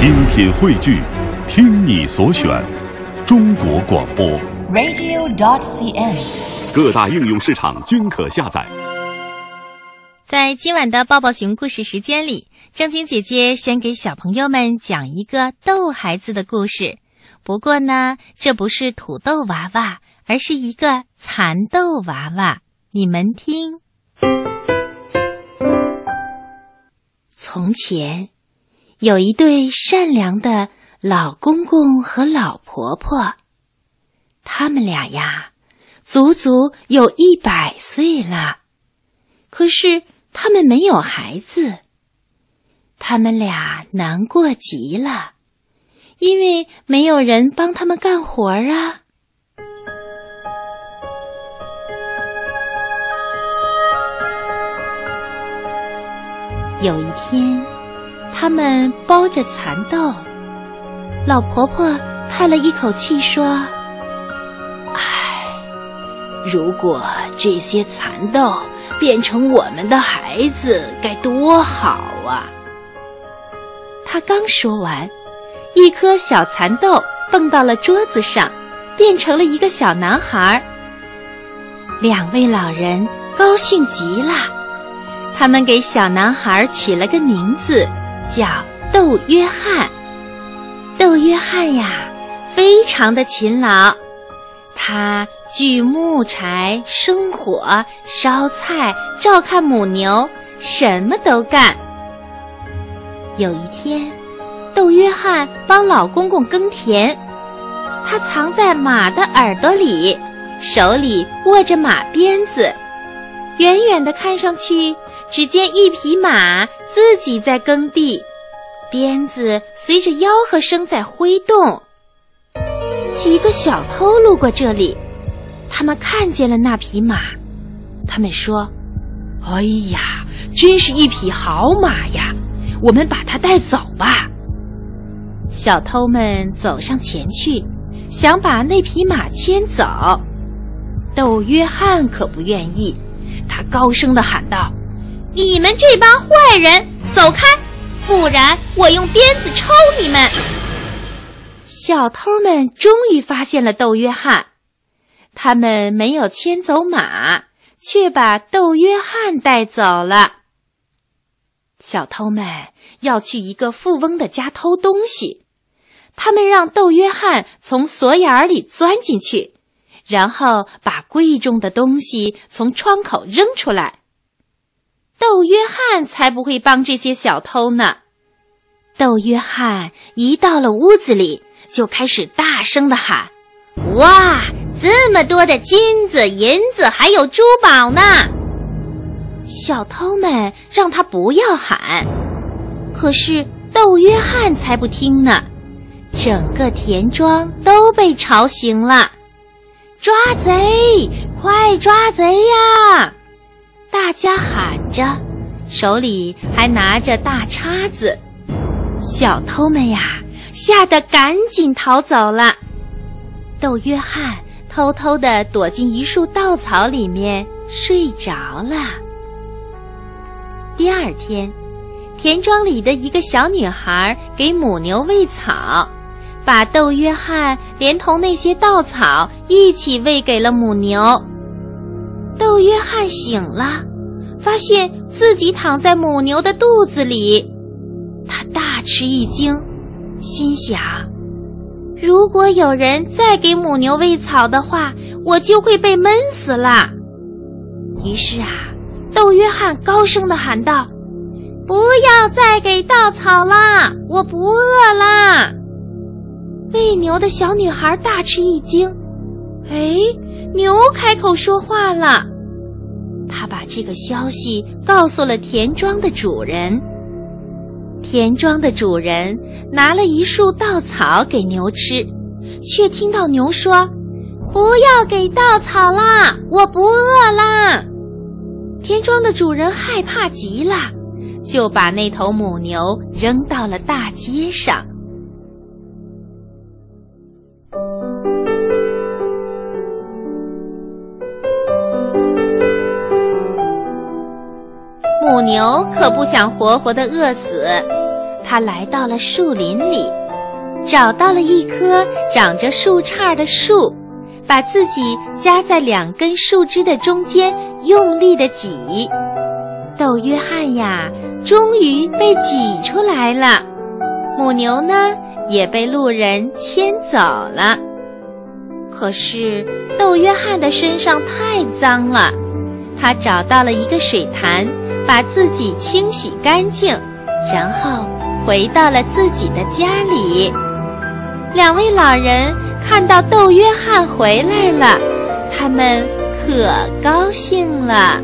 精品汇聚，听你所选，中国广播。radio.dot.cn，。各大应用市场均可下载。在今晚的抱抱熊故事时间里，正经姐姐先给小朋友们讲一个逗孩子的故事。不过呢，这不是土豆娃娃，而是一个蚕豆娃娃。你们听。从前，有一对善良的老公公和老婆婆，他们俩呀，足足有一百岁了。可是他们没有孩子，他们俩难过极了，因为没有人帮他们干活啊。有一天，他们包着蚕豆，老婆婆叹了一口气说：“唉，如果这些蚕豆变成我们的孩子，该多好啊！”她刚说完，一颗小蚕豆蹦到了桌子上，变成了一个小男孩。两位老人高兴极了。他们给小男孩起了个名字，叫窦约翰。窦约翰呀，非常的勤劳，他锯木柴、生火、烧菜、照看母牛，什么都干。有一天，窦约翰帮老公公耕田，他藏在马的耳朵里，手里握着马鞭子，远远的看上去。只见一匹马自己在耕地，鞭子随着吆喝声在挥动。几个小偷路过这里，他们看见了那匹马，他们说：“哎呀，真是一匹好马呀！我们把它带走吧。”小偷们走上前去，想把那匹马牵走。窦约翰可不愿意，他高声的喊道。你们这帮坏人，走开！不然我用鞭子抽你们！小偷们终于发现了窦约翰，他们没有牵走马，却把窦约翰带走了。小偷们要去一个富翁的家偷东西，他们让窦约翰从锁眼里钻进去，然后把贵重的东西从窗口扔出来。窦约翰才不会帮这些小偷呢。窦约翰一到了屋子里，就开始大声的喊：“哇，这么多的金子、银子，还有珠宝呢！”小偷们让他不要喊，可是窦约翰才不听呢。整个田庄都被吵醒了，抓贼！快抓贼呀！大家喊着，手里还拿着大叉子。小偷们呀，吓得赶紧逃走了。豆约翰偷偷地躲进一束稻草里面睡着了。第二天，田庄里的一个小女孩给母牛喂草，把豆约翰连同那些稻草一起喂给了母牛。豆约翰醒了，发现自己躺在母牛的肚子里，他大吃一惊，心想：如果有人再给母牛喂草的话，我就会被闷死了。于是啊，窦约翰高声的喊道：“不要再给稻草啦，我不饿啦！”喂牛的小女孩大吃一惊，哎，牛开口说话了。他把这个消息告诉了田庄的主人。田庄的主人拿了一束稻草给牛吃，却听到牛说：“不要给稻草啦，我不饿啦。”田庄的主人害怕极了，就把那头母牛扔到了大街上。母牛可不想活活的饿死，它来到了树林里，找到了一棵长着树杈的树，把自己夹在两根树枝的中间，用力的挤。豆约翰呀，终于被挤出来了。母牛呢，也被路人牵走了。可是窦约翰的身上太脏了，他找到了一个水潭，把自己清洗干净，然后回到了自己的家里。两位老人看到窦约翰回来了，他们可高兴了。